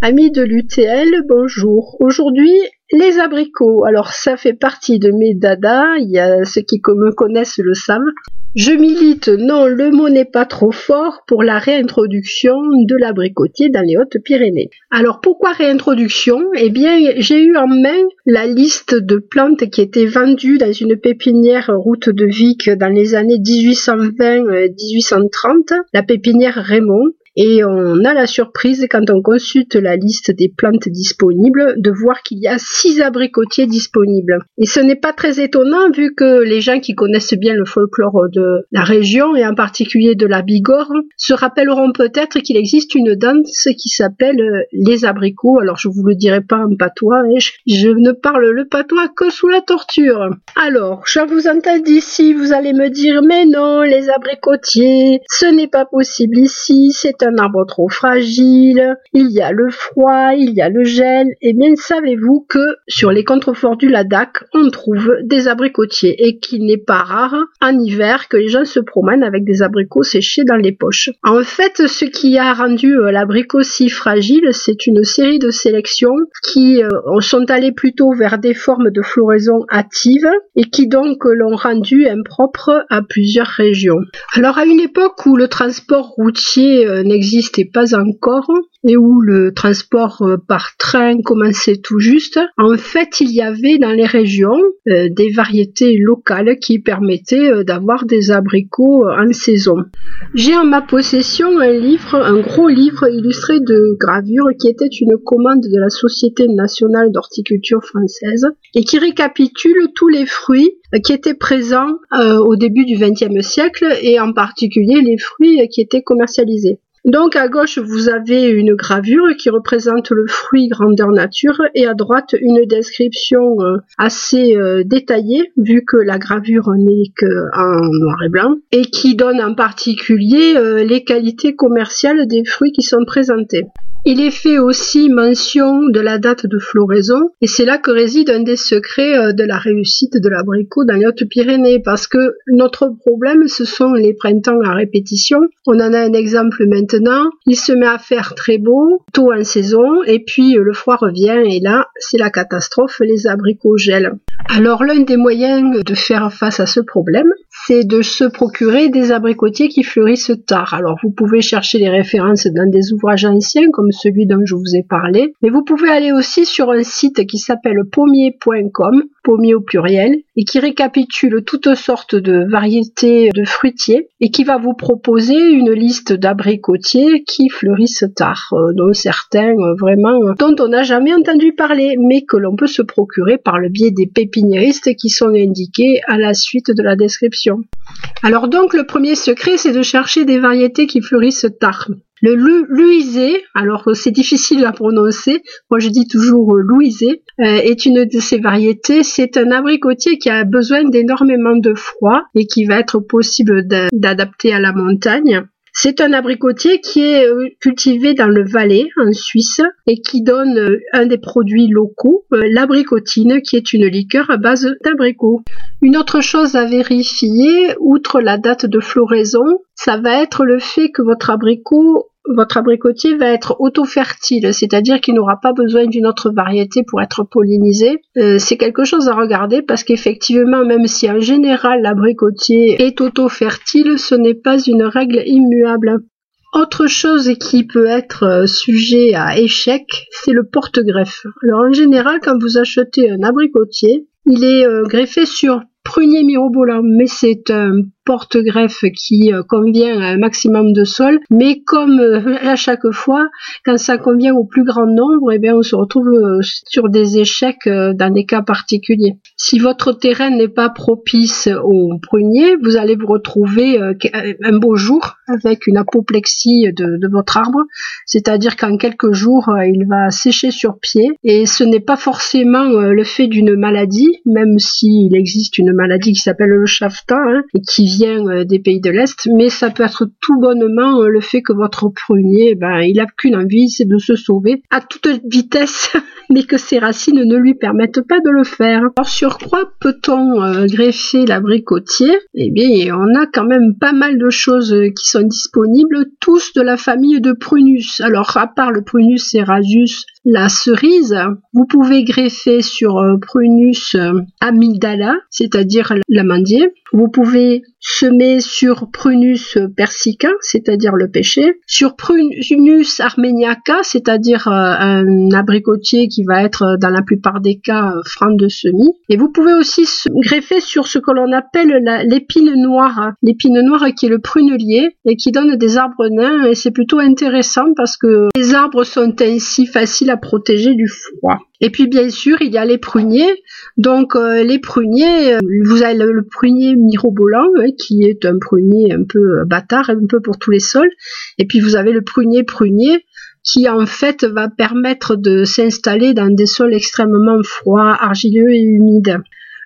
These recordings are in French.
Amis de l'UTL, bonjour. Aujourd'hui, les abricots. Alors ça fait partie de mes dadas, il y a ceux qui me connaissent le savent. Je milite, non, le mot n'est pas trop fort, pour la réintroduction de l'abricotier dans les Hautes-Pyrénées. Alors pourquoi réintroduction? Eh bien, j'ai eu en main la liste de plantes qui étaient vendues dans une pépinière route de Vic dans les années 1820-1830, la pépinière Raymond. Et on a la surprise quand on consulte la liste des plantes disponibles de voir qu'il y a six abricotiers disponibles. Et ce n'est pas très étonnant vu que les gens qui connaissent bien le folklore de la région et en particulier de la Bigorre se rappelleront peut-être qu'il existe une danse qui s'appelle euh, les abricots. Alors je vous le dirai pas en patois, je ne parle le patois que sous la torture. Alors, je vous entends d'ici, vous allez me dire mais non, les abricotiers, ce n'est pas possible ici, c'est un un arbre trop fragile, il y a le froid, il y a le gel, et eh bien savez-vous que sur les contreforts du Ladakh, on trouve des abricotiers et qu'il n'est pas rare en hiver que les gens se promènent avec des abricots séchés dans les poches. En fait, ce qui a rendu euh, l'abricot si fragile, c'est une série de sélections qui euh, sont allées plutôt vers des formes de floraison hâtives et qui donc l'ont rendu impropre à plusieurs régions. Alors à une époque où le transport routier euh, n'existait pas encore et où le transport euh, par train commençait tout juste, en fait, il y avait dans les régions euh, des variétés locales qui permettaient euh, d'avoir des abricots en saison. J'ai en ma possession un livre, un gros livre illustré de gravures qui était une commande de la Société nationale d'horticulture française et qui récapitule tous les fruits qui étaient présents au début du XXe siècle et en particulier les fruits qui étaient commercialisés. Donc à gauche, vous avez une gravure qui représente le fruit grandeur nature et à droite une description euh, assez euh, détaillée vu que la gravure n'est qu'en noir et blanc et qui donne en particulier euh, les qualités commerciales des fruits qui sont présentés. Il est fait aussi mention de la date de floraison et c'est là que réside un des secrets euh, de la réussite de l'abricot dans les Hautes-Pyrénées parce que notre problème ce sont les printemps à répétition. On en a un exemple maintenant. Il se met à faire très beau, tôt en saison et puis euh, le froid revient et là c'est la catastrophe, les abricots gèlent. Alors l'un des moyens de faire face à ce problème, c'est de se procurer des abricotiers qui fleurissent tard. Alors vous pouvez chercher les références dans des ouvrages anciens comme celui dont je vous ai parlé, mais vous pouvez aller aussi sur un site qui s'appelle pommier.com, pommier au pluriel, et qui récapitule toutes sortes de variétés de fruitiers et qui va vous proposer une liste d'abricotiers qui fleurissent tard, euh, dont certains euh, vraiment dont on n'a jamais entendu parler, mais que l'on peut se procurer par le biais des pépiniéristes qui sont indiqués à la suite de la description. Alors donc le premier secret c'est de chercher des variétés qui fleurissent tard. Le Louisé, alors c'est difficile à prononcer, moi je dis toujours euh, Louisé, euh, est une de ces variétés. C'est un abricotier qui a besoin d'énormément de froid et qui va être possible d'adapter à la montagne. C'est un abricotier qui est euh, cultivé dans le Valais, en Suisse, et qui donne euh, un des produits locaux, euh, l'abricotine, qui est une liqueur à base d'abricot. Une autre chose à vérifier, outre la date de floraison, ça va être le fait que votre abricot votre abricotier va être auto-fertile, c'est-à-dire qu'il n'aura pas besoin d'une autre variété pour être pollinisé. Euh, c'est quelque chose à regarder parce qu'effectivement, même si en général l'abricotier est auto-fertile, ce n'est pas une règle immuable. Autre chose qui peut être euh, sujet à échec, c'est le porte-greffe. Alors en général, quand vous achetez un abricotier, il est euh, greffé sur prunier mirobolant, mais c'est un porte-greffe qui euh, convient à un maximum de sol, mais comme euh, à chaque fois, quand ça convient au plus grand nombre, eh bien on se retrouve euh, sur des échecs dans des cas particuliers. Si votre terrain n'est pas propice au prunier, vous allez vous retrouver un beau jour avec une apoplexie de, votre arbre, c'est-à-dire qu'en quelques jours, il va sécher sur pied, et ce n'est pas forcément le fait d'une maladie, même s'il existe une maladie qui s'appelle le chafta, hein, et qui vient des pays de l'Est, mais ça peut être tout bonnement le fait que votre prunier, ben, il a qu'une envie, c'est de se sauver à toute vitesse, mais que ses racines ne lui permettent pas de le faire. Alors sur quoi peut-on greffer l'abricotier Eh bien, on a quand même pas mal de choses qui sont disponibles, tous de la famille de Prunus. Alors, à part le Prunus cerasus, la cerise, vous pouvez greffer sur euh, Prunus euh, amygdala, c'est-à-dire l'amandier. Vous pouvez semer sur Prunus persica, c'est-à-dire le pêcher, sur Prunus armeniaca, c'est-à-dire euh, un abricotier qui va être dans la plupart des cas franc de semis. Et vous pouvez aussi greffer sur ce que l'on appelle l'épine noire, l'épine noire qui est le prunelier et qui donne des arbres nains et c'est plutôt intéressant parce que les arbres sont ainsi faciles protéger du froid. Et puis bien sûr, il y a les pruniers. Donc euh, les pruniers, euh, vous avez le, prunier mirobolant hein, qui est un prunier un peu euh, bâtard, un peu pour tous les sols. Et puis vous avez le prunier prunier qui en fait va permettre de s'installer dans des sols extrêmement froids, argileux et humides.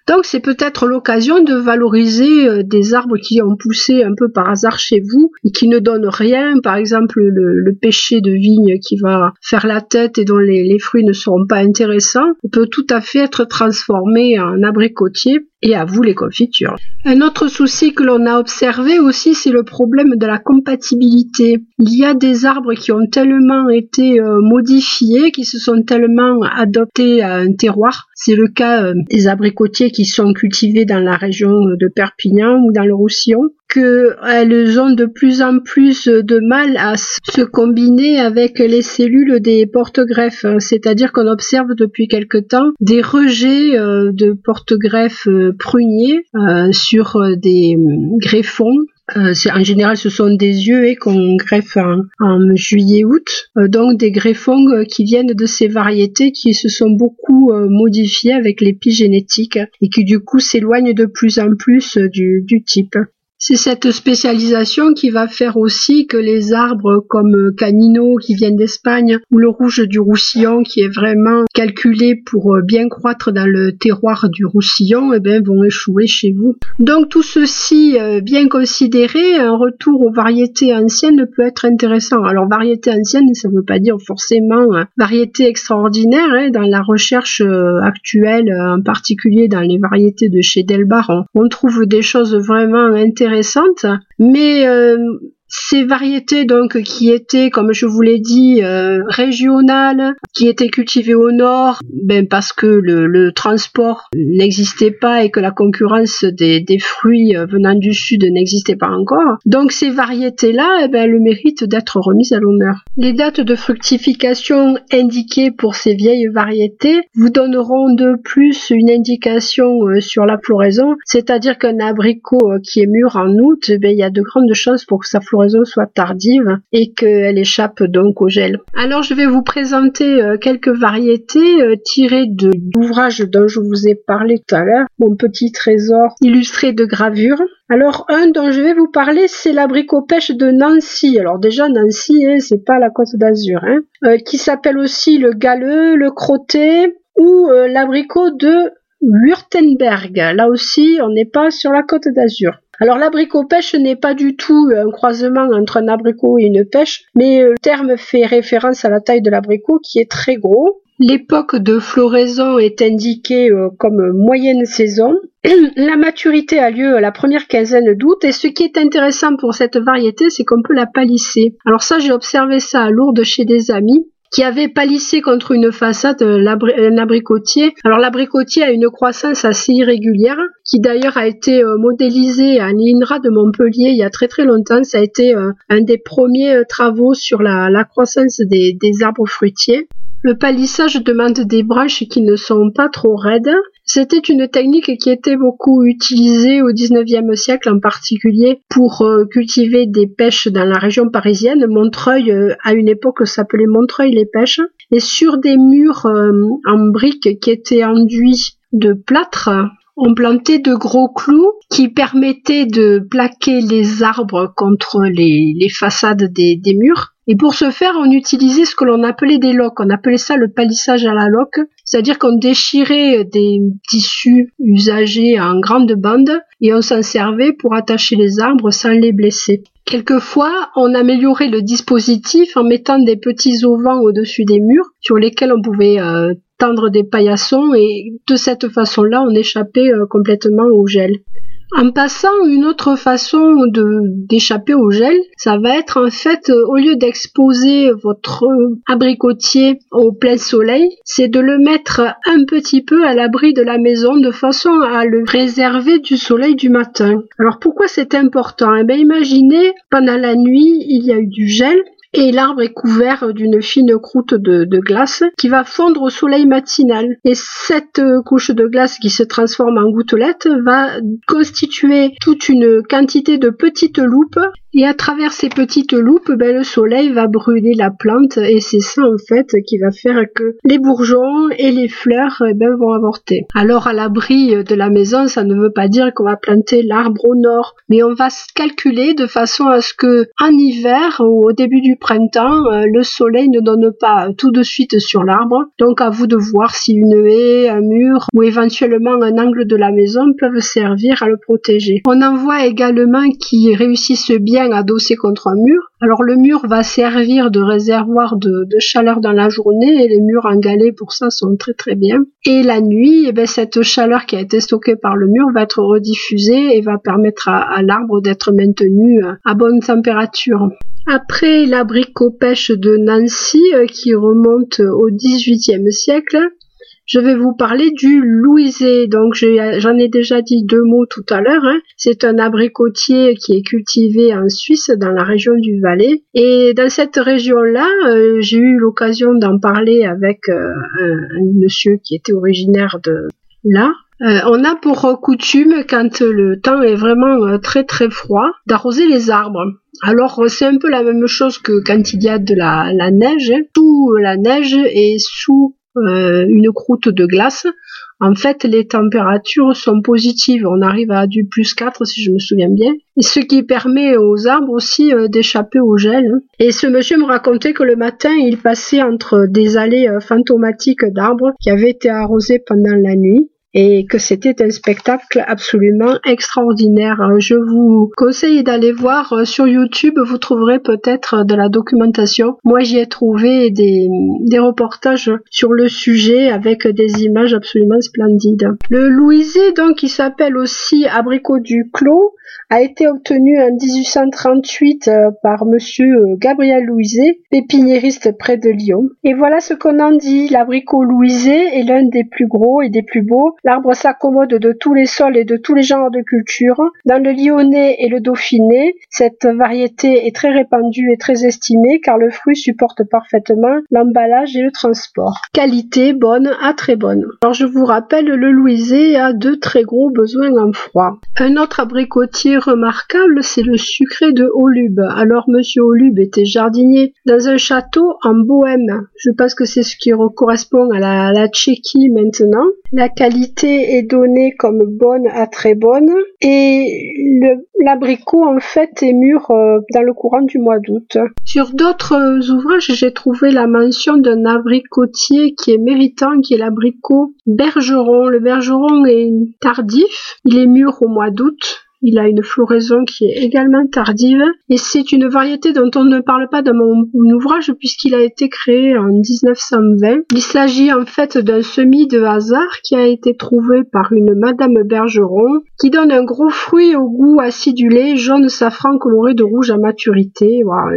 Donc c'est peut-être l'occasion de valoriser euh, des arbres qui ont poussé un peu par hasard chez vous et qui ne donnent rien, par exemple le, pêcher de vigne qui va faire la tête et dont les, les fruits ne seront pas intéressants, peut tout à fait être transformé en abricotier et à vous les confitures. Un autre souci que l'on a observé aussi, c'est le problème de la compatibilité. Il y a des arbres qui ont tellement été euh, modifiés, qui se sont tellement adoptés à un terroir. C'est le cas euh, des abricotiers qui sont cultivés dans la région de Perpignan ou dans le Roussillon, qu'elles ont de plus en plus de mal à se combiner avec les cellules des porte-greffes. C'est-à-dire qu'on observe depuis quelque temps des rejets euh, de porte-greffes euh, pruniers euh, sur des greffons en général, ce sont des yeux et qu'on greffe en, juillet-août. donc des greffons qui viennent de ces variétés qui se sont beaucoup modifiées avec l'épigénétique et qui du coup s'éloignent de plus en plus du type. C'est cette spécialisation qui va faire aussi que les arbres comme Canino qui viennent d'Espagne ou le rouge du Roussillon qui est vraiment calculé pour euh, bien croître dans le terroir du Roussillon eh bien, vont échouer chez vous. Donc tout ceci euh, bien considéré, un retour aux variétés anciennes peut être intéressant. Alors variété ancienne, ça ne veut pas dire forcément hein, variété extraordinaire. Hein. dans la recherche euh, actuelle, en particulier dans les variétés de chez Delbar, on trouve des choses vraiment intéressantes mais euh, ces variétés donc qui étaient, comme je vous l'ai dit, euh, régionales, qui étaient cultivées au nord, ben parce que le, transport n'existait pas et que la concurrence des, fruits euh, venant du sud n'existait pas encore. Donc ces variétés-là, eh ben, le mérite d'être remises à l'honneur. Les dates de fructification indiquées pour ces vieilles variétés vous donneront de plus une indication euh, sur la floraison, c'est-à-dire qu'un abricot qui est mûr en août, eh ben, il y a de grandes chances pour que sa floraison soit tardive et qu'elle échappe donc au gel. Alors je vais vous présenter euh, quelques variétés euh, tirées de l'ouvrage dont je vous ai parlé tout à l'heure, mon petit trésor illustré de gravures. Alors un dont je vais vous parler, c'est l'abricot pêche de Nancy. Alors déjà Nancy, hein, c'est pas la Côte d'Azur, hein, euh, qui s'appelle aussi le galeux, le crotté ou l'abricot de Württemberg. Là aussi, on n'est pas sur la Côte d'Azur. Alors l'abricot pêche n'est pas du tout un croisement entre un abricot et une pêche, mais euh, le terme fait référence à la taille de l'abricot qui est très gros. L'époque de floraison est indiquée euh, comme moyenne saison. La maturité a lieu à la première quinzaine d'août et ce qui est intéressant pour cette variété, c'est qu'on peut la palisser. Alors ça, j'ai observé ça à Lourdes chez des amis qui avait palissé contre une façade euh, un abricotier. Alors l'abricotier a une croissance assez irrégulière, qui d'ailleurs a été euh, modélisé à l'INRA de Montpellier il y a très très longtemps. Ça a été euh, un des premiers travaux sur la, croissance des arbres fruitiers. Le palissage demande des branches qui ne sont pas trop raides. C'était une technique qui était beaucoup utilisée au XIXe siècle en particulier pour euh, cultiver des pêches dans la région parisienne. Montreuil, euh, à une époque, s'appelait Montreuil-les-Pêches. Et sur des murs euh, en briques qui étaient enduits de plâtre, on plantait de gros clous qui permettaient de plaquer les arbres contre les, façades des, murs Et pour ce faire, on utilisait ce que l'on appelait des loques. On appelait ça le palissage à la loque, c'est-à-dire qu'on déchirait des tissus usagés en grande bande et on s'en servait pour attacher les arbres sans les blesser. Quelquefois, on améliorait le dispositif en mettant des petits auvents au-dessus des murs sur lesquels on pouvait euh, des paillassons et de cette façon-là, on échappait euh, complètement au gel. En passant, une autre façon d'échapper au gel, ça va être en fait, euh, au lieu d'exposer votre abricotier au plein soleil, c'est de le mettre un petit peu à l'abri de la maison de façon à le réserver du soleil du matin. Alors pourquoi c'est important? Eh bien imaginez, pendant la nuit, il y a eu du gel, et l'arbre est couvert d'une fine croûte de, glace qui va fondre au soleil matinal. Et cette couche de glace qui se transforme en gouttelettes va constituer toute une quantité de petites loupes et à travers ces petites loupes, ben, le soleil va brûler la plante et c'est ça en fait qui va faire que les bourgeons et les fleurs eh ben, vont avorter. Alors à l'abri de la maison, ça ne veut pas dire qu'on va planter l'arbre au nord, mais on va calculer de façon à ce que en hiver ou au début du printemps, euh, le soleil ne donne pas tout de suite sur l'arbre. Donc à vous de voir si une haie, un mur ou éventuellement un angle de la maison peuvent servir à le protéger. On en voit également qui réussissent bien adossé contre un mur. Alors le mur va servir de réservoir de, chaleur dans la journée et les murs en galets pour ça sont très très bien. Et la nuit, eh ben, cette chaleur qui a été stockée par le mur va être rediffusée et va permettre à, l'arbre d'être maintenu à bonne température. Après l'abricot pêche de Nancy euh, qui remonte au XVIIIe siècle, je vais vous parler du louisé. Donc j'en ai déjà dit deux mots tout à l'heure. Hein. C'est un abricotier qui est cultivé en Suisse, dans la région du Valais. Et dans cette région-là, euh, j'ai eu l'occasion d'en parler avec euh, un, monsieur qui était originaire de là. Euh, on a pour coutume, quand le temps est vraiment très très froid, d'arroser les arbres. Alors c'est un peu la même chose que quand il y a de la, neige. Hein. Sous la neige et sous euh, une croûte de glace, en fait, les températures sont positives. On arrive à du plus 4 si je me souviens bien. Ce qui permet aux arbres aussi euh, d'échapper au gel. Et ce monsieur me racontait que le matin, il passait entre des allées euh, fantomatiques d'arbres qui avaient été arrosés pendant la nuit et que c'était un spectacle absolument extraordinaire. Je vous conseille d'aller voir euh, sur YouTube, vous trouverez peut-être de la documentation. Moi j'y ai trouvé des, des reportages sur le sujet avec des images absolument splendides. Le Louisé donc qui s'appelle aussi abricot du clos a été obtenu en 1838 euh, par monsieur euh, Gabriel Louiset, pépiniériste près de Lyon. Et voilà ce qu'on en dit. L'abricot Louiset est l'un des plus gros et des plus beaux. L'arbre s'accommode de tous les sols et de tous les genres de cultures. Dans le Lyonnais et le Dauphiné, cette variété est très répandue et très estimée car le fruit supporte parfaitement l'emballage et le transport. Qualité bonne à très bonne. Alors je vous rappelle, le Louiset a de très gros besoins en froid. Un autre abricotier remarquable, c'est le sucré de Olube. Alors Monsieur Olube était jardinier dans un château en Bohême. Je pense que c'est ce qui correspond à la, la Tchéquie maintenant. La qualité est donnée comme bonne à très bonne et l'abricot en fait est mûr euh, dans le courant du mois d'août. Sur d'autres ouvrages, j'ai trouvé la mention d'un abricotier qui est méritant, qui est l'abricot bergeron. Le bergeron est tardif, il est mûr au mois d'août il a une floraison qui est également tardive et c'est une variété dont on ne parle pas dans mon ouvrage puisqu'il a été créé en 1920. Il s'agit en fait d'un semis de hasard qui a été trouvé par une madame Bergeron qui donne un gros fruit au goût acidulé, jaune safran coloré de rouge à maturité. Voilà,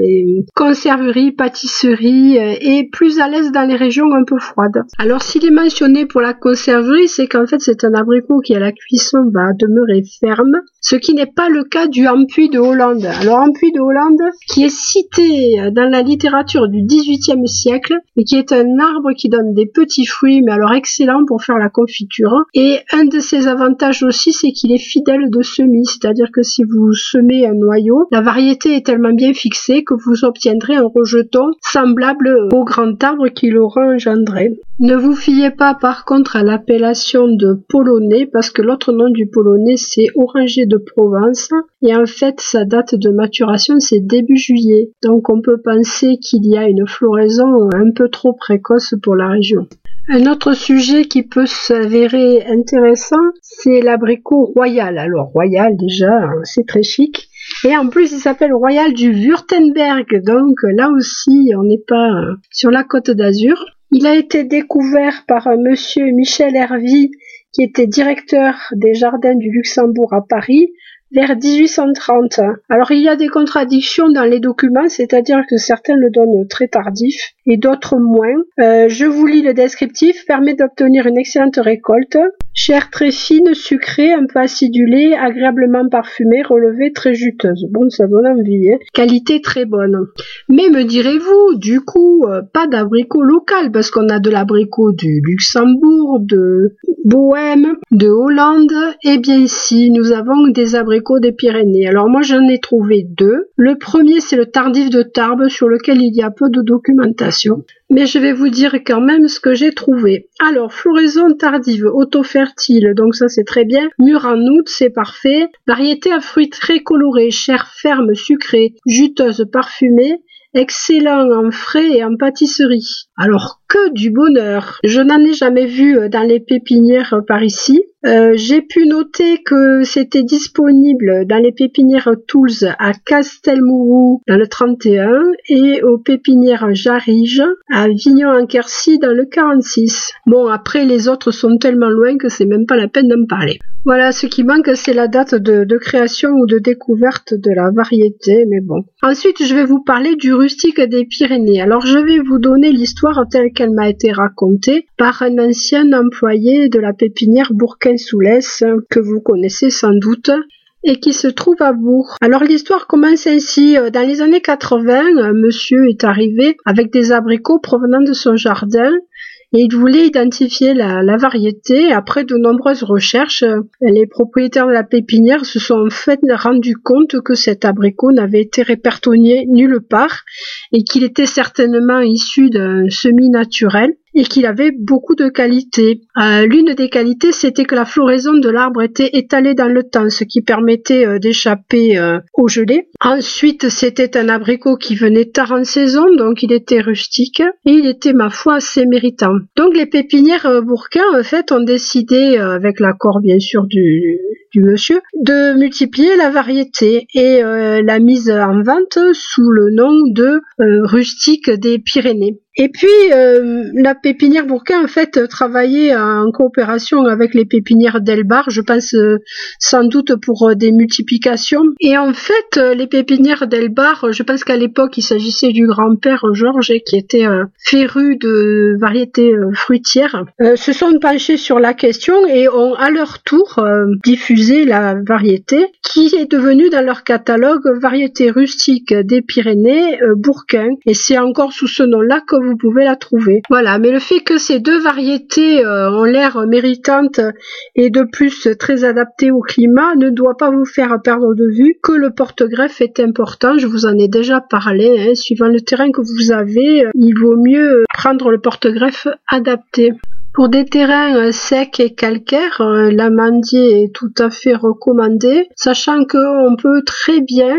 conserverie, pâtisserie euh, et plus à l'aise dans les régions un peu froides. Alors s'il est mentionné pour la conserverie, c'est qu'en fait c'est un abricot qui à la cuisson va demeurer ferme qui n'est pas le cas du Ampuy de Hollande. Alors Ampuy de Hollande, qui est cité dans la littérature du XVIIIe siècle et qui est un arbre qui donne des petits fruits, mais alors excellent pour faire la confiture. Et un de ses avantages aussi, c'est qu'il est fidèle de semis, c'est-à-dire que si vous semez un noyau, la variété est tellement bien fixée que vous obtiendrez un rejeton semblable au grand arbre qui l'aura engendré. Ne vous fiez pas par contre à l'appellation de polonais parce que l'autre nom du polonais c'est oranger de Provence. Et en fait, sa date de maturation, c'est début juillet. Donc on peut penser qu'il y a une floraison un peu trop précoce pour la région. Un autre sujet qui peut s'avérer intéressant, c'est l'abricot royal. Alors royal déjà, c'est très chic. Et en plus, il s'appelle Royal du Württemberg. Donc là aussi, on n'est pas sur la côte d'Azur. Il a été découvert par un monsieur Michel Hervy, qui était directeur des jardins du Luxembourg à Paris, vers 1830. Alors il y a des contradictions dans les documents, c'est-à-dire que certains le donnent très tardif et d'autres moins. Euh, je vous lis le descriptif, permet d'obtenir une excellente récolte. Chair très fine, sucrée, un peu acidulée, agréablement parfumée, relevée, très juteuse. Bon, ça donne envie. Hein. Qualité très bonne. Mais me direz-vous, du coup, euh, pas d'abricot local, parce qu'on a de l'abricot du Luxembourg, de Bohème, de Hollande, et bien ici, nous avons des abricots des Pyrénées. Alors moi, j'en ai trouvé deux. Le premier, c'est le tardif de Tarbes, sur lequel il y a peu de documentation mais je vais vous dire quand même ce que j'ai trouvé. Alors, floraison tardive, auto-fertile, donc ça c'est très bien. Mûr en août, c'est parfait. Variété à fruits très colorés, chair ferme, sucrée, juteuse, parfumée. Excellent en frais et en pâtisserie. Alors que du bonheur. Je n'en ai jamais vu dans les pépinières par ici. Euh, j'ai pu noter que c'était disponible dans les pépinières Tools à Castelmourou dans le 31 et aux pépinières Jarige à Vignon-en-Quercy dans le 46. Bon, après les autres sont tellement loin que c'est même pas la peine d'en parler. Voilà, ce qui manque, c'est la date de, de, création ou de découverte de la variété, mais bon. Ensuite, je vais vous parler du rustique des Pyrénées. Alors, je vais vous donner l'histoire telle qu'elle m'a été racontée par un ancien employé de la pépinière Bourquin Soulès, que vous connaissez sans doute, et qui se trouve à Bourg. Alors l'histoire commence ainsi. Euh, dans les années 80, monsieur est arrivé avec des abricots provenant de son jardin et il voulait identifier la, la, variété. Après de nombreuses recherches, euh, les propriétaires de la pépinière se sont en fait rendus compte que cet abricot n'avait été répertorié nulle part et qu'il était certainement issu d'un semi naturel et qu'il avait beaucoup de qualités. Euh, l'une des qualités, c'était que la floraison de l'arbre était étalée dans le temps, ce qui permettait euh, d'échapper euh, au gelé. Ensuite, c'était un abricot qui venait tard en saison, donc il était rustique et il était, ma foi, assez méritant. Donc les pépinières Bourquin, en fait, ont décidé, avec l'accord bien sûr du, monsieur, de multiplier la variété et la mise en vente sous le nom de rustique des Pyrénées. Et puis, euh, la pépinière Bourquin, en fait, travaillait en coopération avec les pépinières d'Elbar, je pense euh, sans doute pour euh, des multiplications. Et en fait, les pépinières d'Elbar, je pense qu'à l'époque, il s'agissait du grand-père Georges, qui était féru de variétés fruitières, se sont penchés sur la question et ont à leur tour diffusé la variété, qui est devenue dans leur catalogue variété rustique des Pyrénées Bourquin. Et c'est encore sous ce nom-là que vous pouvez la trouver. Voilà, mais le fait que ces deux variétés euh, ont l'air méritantes et de plus très adaptées au climat ne doit pas vous faire perdre de vue que le porte-greffe est important. Je vous en ai déjà parlé. Hein. Suivant le terrain que vous avez, euh, il vaut mieux prendre le porte-greffe adapté. Pour des terrains euh, secs et calcaires, l'amandier est tout à fait recommandé, sachant qu'on peut très bien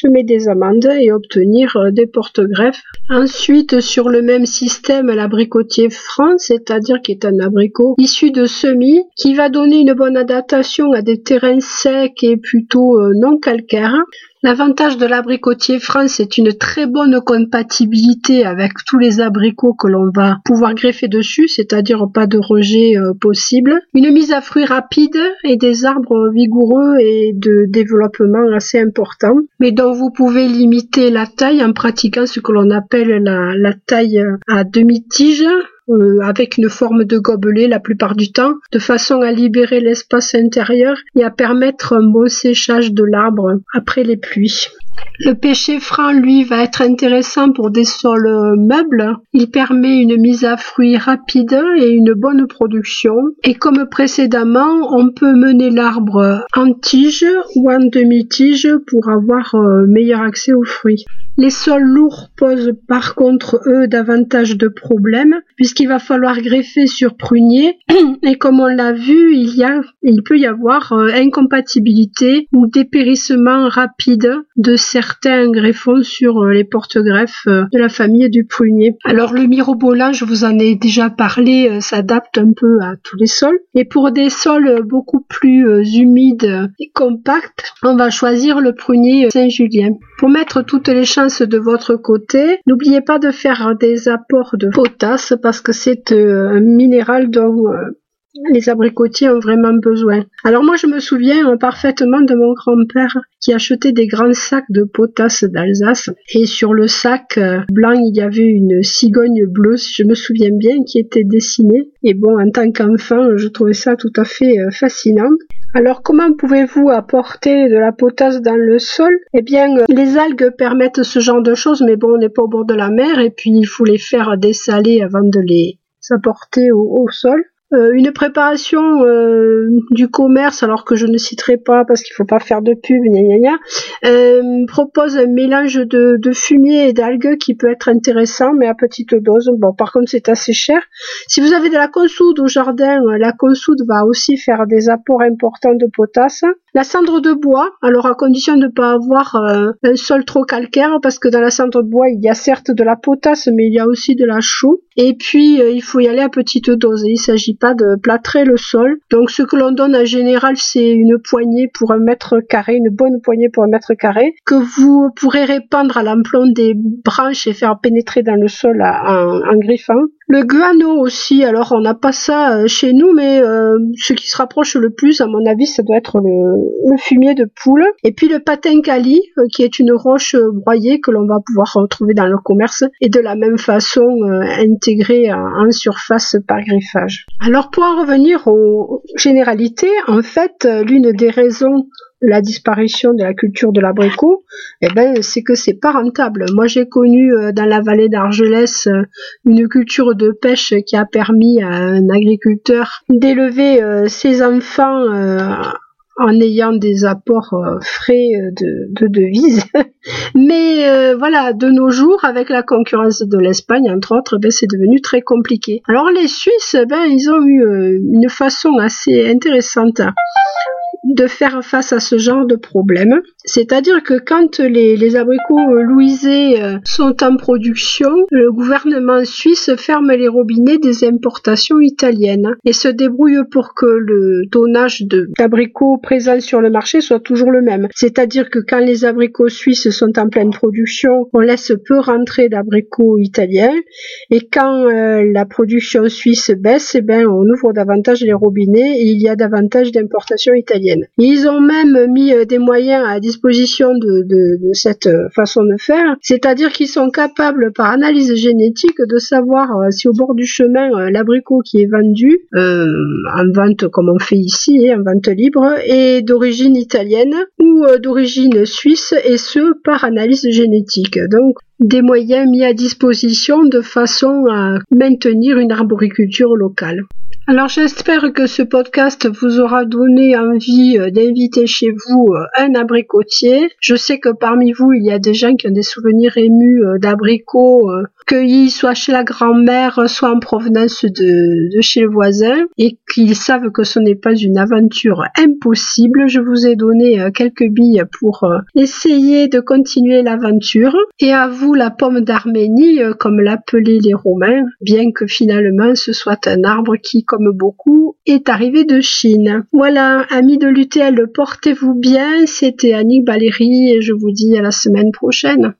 semer des amandes et obtenir euh, des porte-greffes. Ensuite, sur le même système, l'abricotier franc, c'est-à-dire qui est un abricot issu de semis, qui va donner une bonne adaptation à des terrains secs et plutôt euh, non calcaires. L'avantage de l'abricotier France c'est une très bonne compatibilité avec tous les abricots que l'on va pouvoir greffer dessus, c'est-à-dire pas de rejet euh, possible. Une mise à fruits rapide et des arbres vigoureux et de développement assez important, mais dont vous pouvez limiter la taille en pratiquant ce que l'on appelle la, taille à demi-tige avec une forme de gobelet la plupart du temps, de façon à libérer l'espace intérieur et à permettre un bon séchage de l'arbre après les pluies. Le pêcher franc, lui, va être intéressant pour des sols meubles. Il permet une mise à fruit rapide et une bonne production. Et comme précédemment, on peut mener l'arbre en tige ou en demi-tige pour avoir euh, meilleur accès aux fruits. Les sols lourds posent par contre, eux, davantage de problèmes, puisqu'il va falloir greffer sur prunier, et comme on l'a vu, il, y a, il peut y avoir euh, incompatibilité ou dépérissement rapide de certains greffons sur euh, les porte-greffes euh, de la famille du prunier. Alors le mirobolant, je vous en ai déjà parlé, s'adapte un peu à tous les sols, et pour des sols beaucoup plus humides et compacts, on va choisir le prunier Saint-Julien. Pour mettre toutes les chances de votre côté, n'oubliez pas de faire des apports de potasse parce que c'est euh, un minéral dont euh, les abricotiers ont vraiment besoin. Alors moi je me souviens euh, parfaitement de mon grand-père qui achetait des grands sacs de potasse d'Alsace et sur le sac blanc il y avait une cigogne bleue si je me souviens bien qui était dessinée et bon en tant qu'enfant je trouvais ça tout à fait fascinant. Alors comment pouvez-vous apporter de la potasse dans le sol? Eh bien, euh, les algues permettent ce genre de choses, mais bon, on n'est pas au bord de la mer et puis il faut les faire dessaler avant de les apporter au sol. Euh, une préparation euh, du commerce, alors que je ne citerai pas parce qu'il faut pas faire de pub, gna gna euh, propose un mélange de, de fumier et d'algues qui peut être intéressant, mais à petite dose. Bon, par contre, c'est assez cher. Si vous avez de la consoude au jardin, la consoude va aussi faire des apports importants de potasse. La cendre de bois, alors à condition de ne pas avoir un sol trop calcaire, parce que dans la cendre de bois, il y a certes de la potasse, mais il y a aussi de la chaux. Et puis, il faut y aller à petite dose. Il s'agit de plâtrer le sol. Donc ce que l'on donne en général, c'est une poignée pour un mètre carré, une bonne poignée pour un mètre carré, que vous pourrez répandre à l'emploi des branches et faire pénétrer dans le sol en griffant. Le guano aussi, alors on n'a pas ça euh, chez nous, mais euh, ce qui se rapproche le plus, à mon avis, ça doit être le, fumier de poule. Et puis le patin cali, euh, qui est une roche broyée que l'on va pouvoir retrouver dans le commerce et de la même façon intégrée en, surface par griffage. Alors pour en revenir aux généralités, en fait, l'une des raisons la disparition de la culture de l'abricot, eh ben, c'est que c'est pas rentable. Moi, j'ai connu euh, dans la vallée d'Argelès euh, une culture de pêche qui a permis à un agriculteur d'élever euh, ses enfants en ayant des apports frais de, devises. Mais voilà, de nos jours, avec la concurrence de l'Espagne, entre autres, ben, c'est devenu très compliqué. Alors les Suisses, ben, ils ont eu une façon assez intéressante de faire face à ce genre de problème. C'est-à-dire que quand les, abricots louisés euh, sont en production, le gouvernement suisse ferme les robinets des importations italiennes et se débrouille pour que le tonnage d'abricots présents sur le marché soit toujours le même. C'est-à-dire que quand les abricots suisses sont en pleine production, on laisse peu rentrer d'abricots italiens et quand euh, la production suisse baisse, eh ben, on ouvre davantage les robinets et il y a davantage d'importations italiennes. Ils ont même mis euh, des moyens à disposition de, cette euh, façon de faire, c'est-à-dire qu'ils sont capables par analyse génétique de savoir euh, si au bord du chemin l'abricot qui est vendu en vente comme on fait ici, hein, en vente libre, est d'origine italienne ou d'origine suisse et ce par analyse génétique. Donc des moyens mis à disposition de façon à maintenir une arboriculture locale. Alors j'espère que ce podcast vous aura donné envie euh, d'inviter chez vous euh, un abricotier. Je sais que parmi vous, il y a des gens qui ont des souvenirs émus euh, d'abricots cueillis soit chez la grand-mère, soit en provenance de, chez le voisin, et qu'ils savent que ce n'est pas une aventure impossible. Je vous ai donné quelques billes pour essayer de continuer l'aventure. Et à vous la pomme d'Arménie, comme l'appelaient les Romains, bien que finalement ce soit un arbre qui comme beaucoup, est arrivé de Chine. Voilà, amis de l'UTL, portez-vous bien. C'était Annick Valérie et je vous dis à la semaine prochaine.